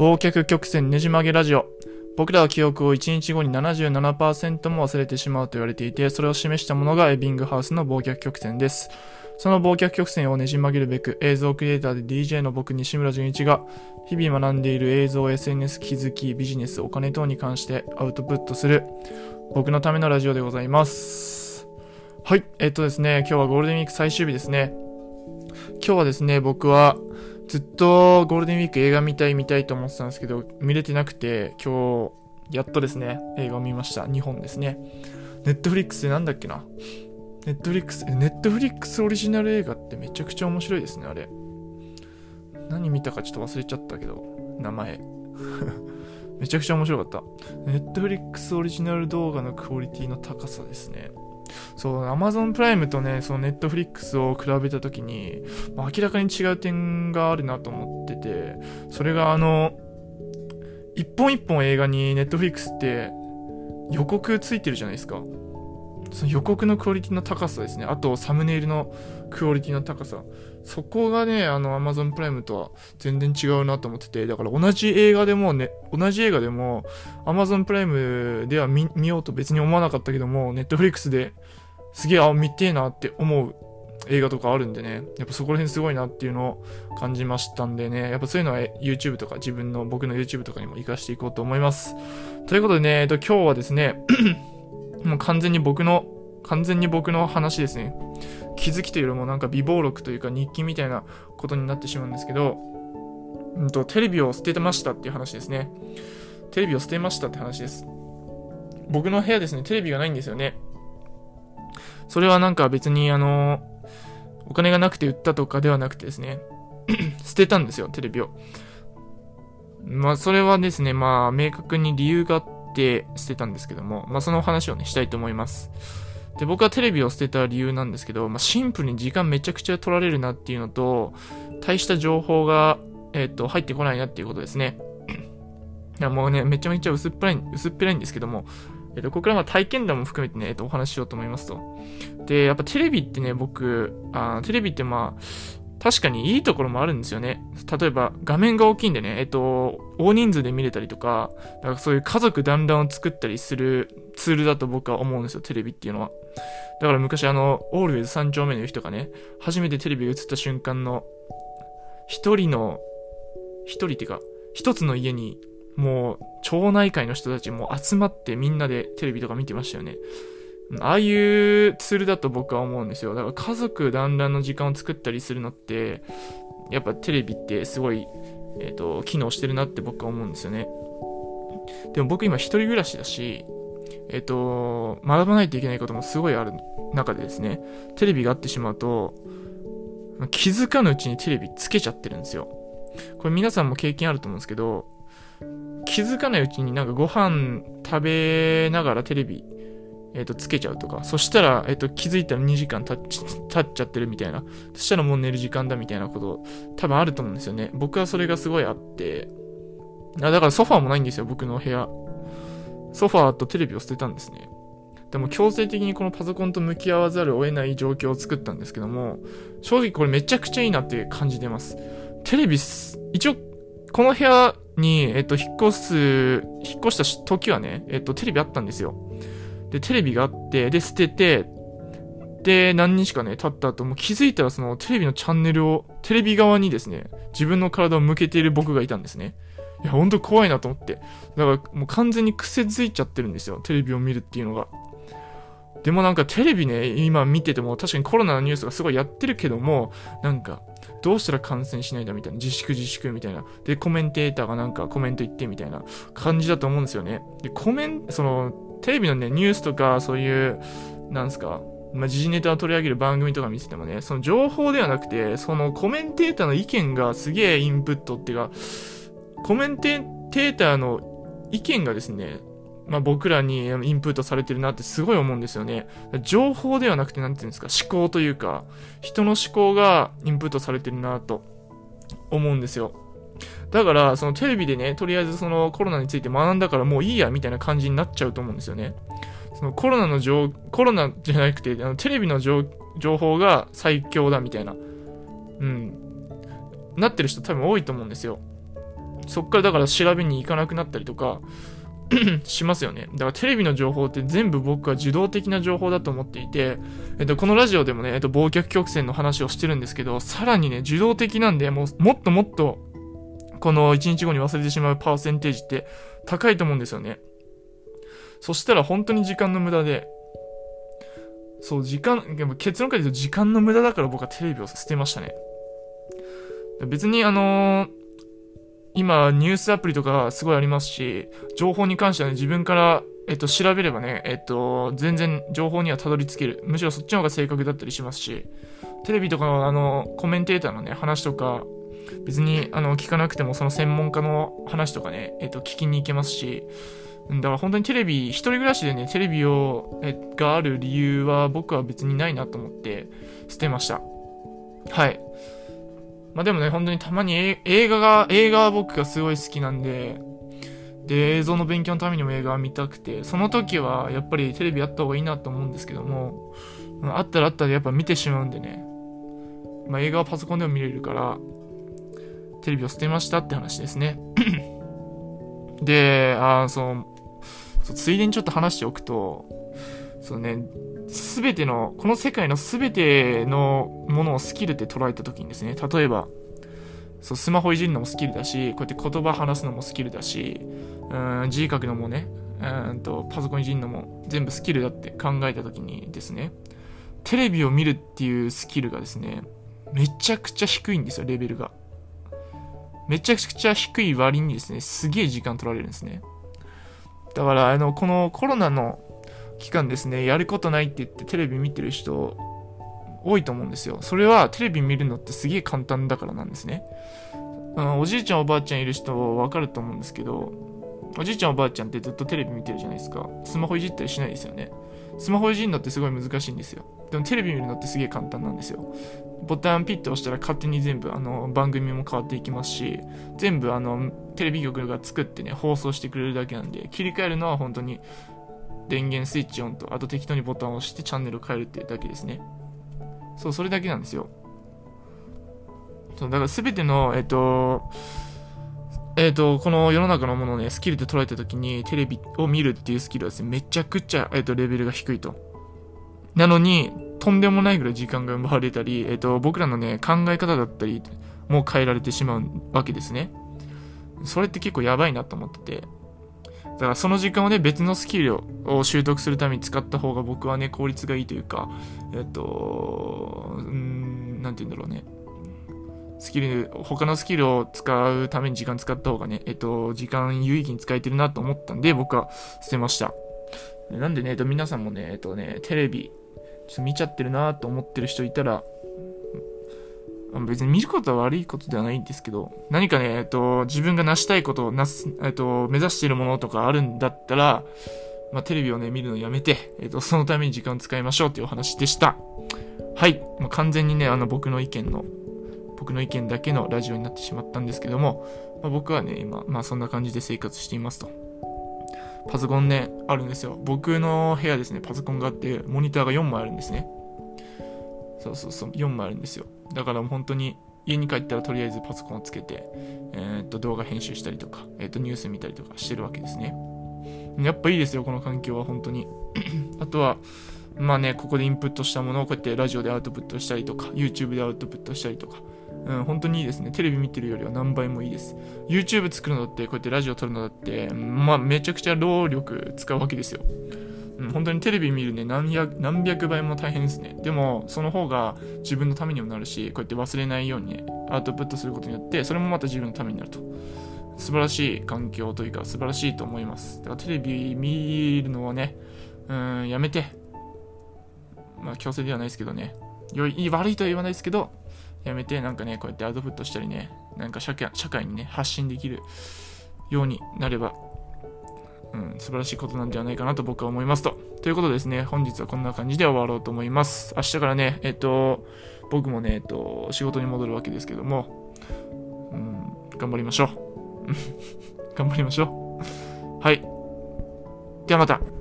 忘却曲線ねじ曲げラジオ。僕らは記憶を1日後に77%も忘れてしまうと言われていて、それを示したものがエビングハウスの忘却曲線です。その忘却曲線をねじ曲げるべく、映像クリエイターで DJ の僕西村淳一が、日々学んでいる映像、SNS、気づき、ビジネス、お金等に関してアウトプットする、僕のためのラジオでございます。はい、えっとですね、今日はゴールデンウィーク最終日ですね。今日はですね、僕はずっとゴールデンウィーク映画見たい見たいと思ってたんですけど、見れてなくて、今日、やっとですね、映画を見ました。2本ですね。ネットフリックスでなんだっけな？ネットフリックス、ネットフリックスオリジナル映画ってめちゃくちゃ面白いですね、あれ。何見たかちょっと忘れちゃったけど、名前。めちゃくちゃ面白かった。ネットフリックスオリジナル動画のクオリティの高さですね。そう、Amazon プライムとね、その Netflix を比べたときに、まあ明らかに違う点があるなと思ってて、それがあの、一本一本映画に Netflix って予告ついてるじゃないですか。その予告のクオリティの高さですね。あと、サムネイルのクオリティの高さ。そこがね、あの、Amazon プライムとは全然違うなと思ってて、だから同じ映画でもね、同じ映画でも、Amazon プライムでは見見ようと別に思わなかったけども、Netflix ですげえ、あ、見てえなって思う映画とかあるんでね、やっぱそこら辺すごいなっていうのを感じましたんでね、やっぱそういうのは YouTube とか自分の僕の YouTube とかにも活かしていこうと思います。ということでね、えっと、今日はですね、もう完全に僕の、完全に僕の話ですね。気づきというよりもなんか微暴録というか日記みたいなことになってしまうんですけど、うんと、テレビを捨ててましたっていう話ですね。テレビを捨てましたって話です。僕の部屋ですね、テレビがないんですよね。それはなんか別にあの、お金がなくて売ったとかではなくてですね、捨てたんですよ、テレビを。まあ、それはですね、まあ、明確に理由があって捨てたんですけども、まあ、その話をね、したいと思います。で、僕はテレビを捨てた理由なんですけど、まあ、シンプルに時間めちゃくちゃ取られるなっていうのと、大した情報が、えっ、と、入ってこないなっていうことですね。いや、もうね、めちゃめちゃ薄っぺらい、薄っぺらいんですけども、えっ、と、ここからまあ体験談も含めてね、えっ、と、お話ししようと思いますと。で、やっぱテレビってね、僕、あーテレビってまあ、確かにいいところもあるんですよね。例えば、画面が大きいんでね、えっと、大人数で見れたりとか、なんかそういう家族団らんを作ったりするツールだと僕は思うんですよ、テレビっていうのは。だから昔あの、オールウェイズ三丁目の人がね、初めてテレビが映った瞬間の、一人の、一人っていうか、一つの家に、もう、町内会の人たちも集まってみんなでテレビとか見てましたよね。ああいうツールだと僕は思うんですよ。だから家族団らんの時間を作ったりするのって、やっぱテレビってすごい、えっ、と、機能してるなって僕は思うんですよね。でも僕今一人暮らしだし、えっ、と、学ばないといけないこともすごいある中でですね、テレビがあってしまうと、気づかぬうちにテレビつけちゃってるんですよ。これ皆さんも経験あると思うんですけど、気づかないうちになんかご飯食べながらテレビえっ、と、つけちゃうとか。そしたら、えっ、と、気づいたら2時間経っちゃってるみたいな。そしたらもう寝る時間だみたいなこと、多分あると思うんですよね。僕はそれがすごいあって。あだからソファーもないんですよ、僕の部屋。ソファーとテレビを捨てたんですね。でも強制的にこのパソコンと向き合わざるを得ない状況を作ったんですけども、正直これめちゃくちゃいいなって感じてます。テレビす、一応、この部屋に、えっ、と、引っ越す、引っ越した時はね、えっ、と、テレビあったんですよ。で、テレビがあって、で、捨てて、で、何日かね、経った後、もう気づいたらそのテレビのチャンネルを、テレビ側にですね、自分の体を向けている僕がいたんですね。いや、ほんと怖いなと思って。だからもう完全に癖づいちゃってるんですよ、テレビを見るっていうのが。でもなんかテレビね、今見てても確かにコロナのニュースがすごいやってるけども、なんか、どうしたら感染しないんだみたいな、自粛自粛みたいな。で、コメンテーターがなんかコメント言ってみたいな感じだと思うんですよね。で、コメン、その、テレビのね、ニュースとか、そういう、なんすか、まあ、時事ネタを取り上げる番組とか見ててもね、その情報ではなくて、そのコメンテーターの意見がすげえインプットっていうか、コメンテーターの意見がですね、まあ、僕らにインプットされてるなってすごい思うんですよね。情報ではなくて、なんていうんですか、思考というか、人の思考がインプットされてるなと思うんですよ。だから、そのテレビでね、とりあえずそのコロナについて学んだからもういいや、みたいな感じになっちゃうと思うんですよね。そのコロナの情、コロナじゃなくて、あのテレビの情情報が最強だ、みたいな。うん。なってる人多分多いと思うんですよ。そっからだから調べに行かなくなったりとか しますよね。だからテレビの情報って全部僕は受動的な情報だと思っていて、えっと、このラジオでもね、えっと、忘却曲線の話をしてるんですけど、さらにね、受動的なんで、もう、もっともっと、この1日後に忘れてしまうパーセンテージって高いと思うんですよね。そしたら本当に時間の無駄で、そう、時間、でも結論から言うと時間の無駄だから僕はテレビを捨てましたね。別にあのー今、ニュースアプリとかすごいありますし、情報に関してはね、自分から、えっと、調べればね、えっと、全然情報にはたどり着ける。むしろそっちの方が正確だったりしますし、テレビとかのあの、コメンテーターのね、話とか、別に、あの、聞かなくてもその専門家の話とかね、えっと、聞きに行けますし、だから本当にテレビ、一人暮らしでね、テレビを、え、がある理由は僕は別にないなと思って捨てました。はい。まあでもね、本当にたまに映画が、映画は僕がすごい好きなんで、で、映像の勉強のためにも映画は見たくて、その時はやっぱりテレビあった方がいいなと思うんですけども、あったらあったでやっぱ見てしまうんでね、まあ映画はパソコンでも見れるから、テレビを捨てましたって話ですね。で、あその、ついでにちょっと話しておくと、そのね、すべての、この世界のすべてのものをスキルって捉えたときにですね、例えば、そう、スマホいじるのもスキルだし、こうやって言葉話すのもスキルだし、うん、字書くのもね、うんと、パソコンいじるのも全部スキルだって考えたときにですね、テレビを見るっていうスキルがですね、めちゃくちゃ低いんですよ、レベルが。めちゃくちゃ低い割にですね、すげえ時間取られるんですね。だから、あの、このコロナの期間ですね、やることないって言ってテレビ見てる人多いと思うんですよ。それはテレビ見るのってすげえ簡単だからなんですね。うん、おじいちゃんおばあちゃんいる人わかると思うんですけど、おじいちゃんおばあちゃんってずっとテレビ見てるじゃないですか。スマホいじったりしないですよね。スマホいじるのってすごい難しいんですよ。でもテレビ見るのってすげえ簡単なんですよ。ボタンピッと押したら勝手に全部あの番組も変わっていきますし、全部あのテレビ局が作ってね、放送してくれるだけなんで、切り替えるのは本当に電源スイッチオンと、あと適当にボタンを押してチャンネルを変えるっていうだけですね。そう、それだけなんですよ。そう、だから全ての、えっと、えっ、と、この世の中のものをね、スキルで捉えたときに、テレビを見るっていうスキルはですね、めちゃくちゃ、えっ、と、レベルが低いと。なのに、とんでもないぐらい時間が奪われたり、えっ、と、僕らのね、考え方だったり、も変えられてしまうわけですね。それって結構やばいなと思ってて。だからその時間をね、別のスキルを習得するために使った方が僕はね、効率がいいというか、えっと、うん、なんて言うんだろうね。スキル、他のスキルを使うために時間使った方がね、えっと、時間有意義に使えてるなと思ったんで、僕は捨てました。なんでね、えっと、皆さんもね、えっとね、テレビ、ちょっと見ちゃってるなと思ってる人いたら、別に見ることは悪いことではないんですけど、何かね、えっと、自分が成したいことをなす、えっと、目指しているものとかあるんだったら、まあ、テレビをね、見るのやめて、えっと、そのために時間を使いましょうっていうお話でした。はい。もう完全にね、あの、僕の意見の、僕の意見だけのラジオになってしまったんですけども、まあ、僕はね、今、まあ、そんな感じで生活していますと。パソコンね、あるんですよ。僕の部屋ですね、パソコンがあって、モニターが4枚あるんですね。そうそうそう、4枚あるんですよ。だから本当に家に帰ったらとりあえずパソコンをつけて、えー、っと動画編集したりとか、えー、っとニュース見たりとかしてるわけですね。やっぱいいですよ、この環境は本当に。あとは、まあね、ここでインプットしたものをこうやってラジオでアウトプットしたりとか、YouTube でアウトプットしたりとか、うん、本当にいいですね。テレビ見てるよりは何倍もいいです。YouTube 作るのだって、こうやってラジオ撮るのだって、まあめちゃくちゃ労力使うわけですよ。本当にテレビ見るね何百、何百倍も大変ですね。でも、その方が自分のためにもなるし、こうやって忘れないようにね、アウトプットすることによって、それもまた自分のためになると。素晴らしい環境というか、素晴らしいと思います。だからテレビ見るのはね、うん、やめて。まあ、強制ではないですけどね。良い、悪いとは言わないですけど、やめて、なんかね、こうやってアウトプットしたりね、なんか社会にね、発信できるようになればうん、素晴らしいことなんじゃないかなと僕は思いますと。ということでですね、本日はこんな感じで終わろうと思います。明日からね、えっと、僕もね、えっと、仕事に戻るわけですけども、うん、頑張りましょう。頑張りましょう。はい。ではまた。